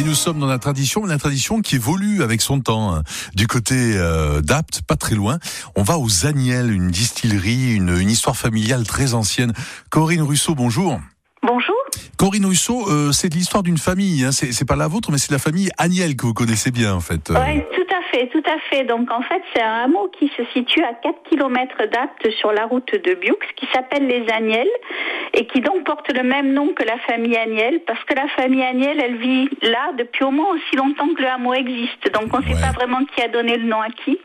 Et nous sommes dans la tradition, la tradition qui évolue avec son temps. hein. Du côté euh, d'Apt, pas très loin, on va aux Agnelles, une distillerie, une, une histoire familiale très ancienne. Corinne Russo, bonjour. Bonjour. Corinne Russo, euh, c'est l'histoire d'une famille. Hein. C'est pas la vôtre, mais c'est la famille Agnelle que vous connaissez bien en fait. Oui, tout à fait, tout à fait. Donc en fait, c'est un hameau qui se situe à 4 km d'Apt sur la route de Biux, qui s'appelle les Agnelles, et qui donc porte le même nom que la famille Agnelle, parce que la famille Agnelle, elle vit là depuis au moins aussi longtemps que le hameau existe. Donc on ne sait pas vraiment qui a donné le nom à qui.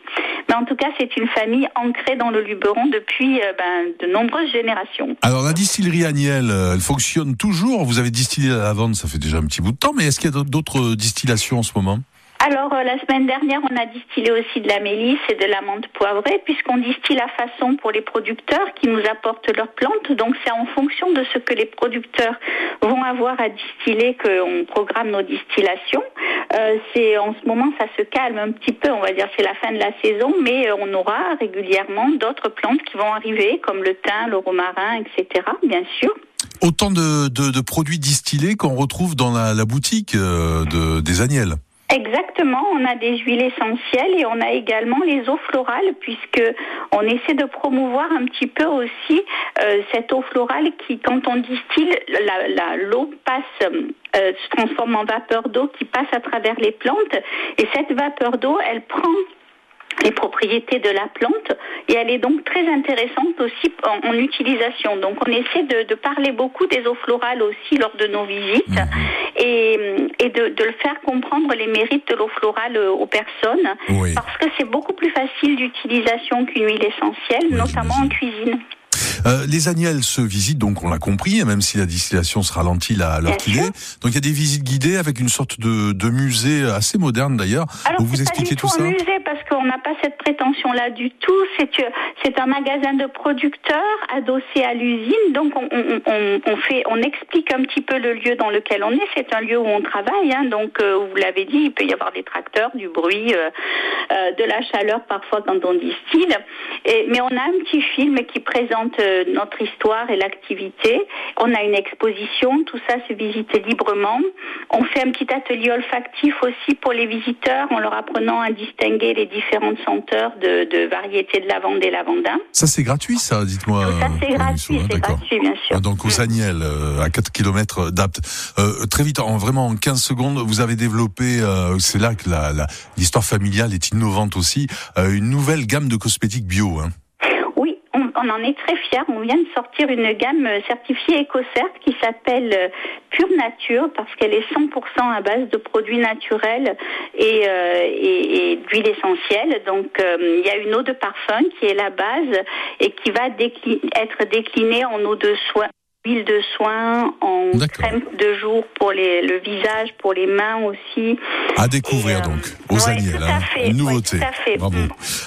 En tout cas, c'est une famille ancrée dans le Luberon depuis euh, ben, de nombreuses générations. Alors la distillerie Agnelle, euh, elle fonctionne toujours. Vous avez distillé la lavande, ça fait déjà un petit bout de temps, mais est-ce qu'il y a d'autres distillations en ce moment? Alors, euh, la semaine dernière, on a distillé aussi de la mélisse et de la menthe poivrée, puisqu'on distille à façon pour les producteurs qui nous apportent leurs plantes. Donc, c'est en fonction de ce que les producteurs vont avoir à distiller qu'on programme nos distillations. Euh, c'est en ce moment, ça se calme un petit peu, on va dire, c'est la fin de la saison, mais euh, on aura régulièrement d'autres plantes qui vont arriver, comme le thym, le romarin, etc., bien sûr. Autant de, produits distillés qu'on retrouve dans la, boutique de, des Agnelles. Exactement, on a des huiles essentielles et on a également les eaux florales puisque on essaie de promouvoir un petit peu aussi euh, cette eau florale qui, quand on distille, l'eau passe, euh, se transforme en vapeur d'eau qui passe à travers les plantes. Et cette vapeur d'eau, elle prend les propriétés de la plante et elle est donc très intéressante aussi en, en utilisation. Donc on essaie de, de parler beaucoup des eaux florales aussi lors de nos visites et, et de, de le faire comprendre les mérites de l'eau florale aux personnes Oui. parce que c'est beaucoup plus facile d'utilisation qu'une huile essentielle, Oui, notamment en cuisine. Euh, les Agnelles se visitent, donc on l'a compris, même si la distillation se ralentit là, à l'heure qu'il est. Donc il y a des visites guidées avec une sorte de, de musée assez moderne d'ailleurs. Vous c'est pas expliquez tout tout ça un musée parce qu'on n'a pas cette prétention-là du tout. C'est c'est un magasin de producteurs adossé à l'usine. Donc, on, on- on- on fait, on explique un petit peu le lieu dans lequel on est. C'est un lieu où on travaille. hein. donc, euh, vous l'avez dit, il peut y avoir des tracteurs, du bruit, euh, euh, de la chaleur parfois quand on distille. Et, mais on a un petit film qui présente euh, notre histoire et l'activité. On a une exposition. Tout ça se visite librement. On fait un petit atelier olfactif aussi pour les visiteurs en leur apprenant à distinguer les différentes senteurs de, de variétés de lavande et lavandin. Ça c'est gratuit ça, dites-moi. Ça, c'est euh, gratuit, c'est gratuit, bien sûr. Ah, Donc aux. Agnelles, euh, à 4 km d'Apt. Euh, très vite, en vraiment en 15 secondes, vous avez développé, euh, c'est là que l'histoire familiale est innovante aussi, euh, une nouvelle gamme de cosmétiques bio. Hein. On, en est très fiers. On vient de sortir une gamme certifiée EcoCert qui s'appelle euh, Pure Nature parce qu'elle est 100% à base de produits naturels et, euh, et, et d'huile essentielle. Donc, euh, il y a une eau de parfum qui est la base et qui va être déclinée en eau de soin huile de soin, en crème de jour pour les, le visage, pour les mains aussi. À découvrir euh, donc aux ouais, hein. fait, Une ouais, nouveauté. tout à. Bravo.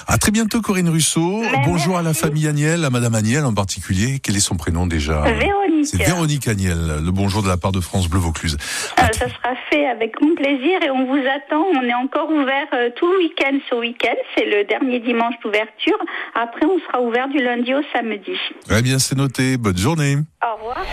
À très bientôt Corinne Russo. Bonjour à la famille Agnelle, à Madame Agnelle en particulier. Quel est son prénom déjà Véronique. C'est Véronique Agnelle. Le bonjour de la part de France Bleu Vaucluse. Euh, ça sera fait avec grand plaisir et on vous attend. On est encore ouvert euh, tout le week-end ce week-end. C'est le dernier dimanche d'ouverture. Après, on sera ouvert du lundi au samedi. Eh bien, c'est noté. Bonne journée. Au revoir.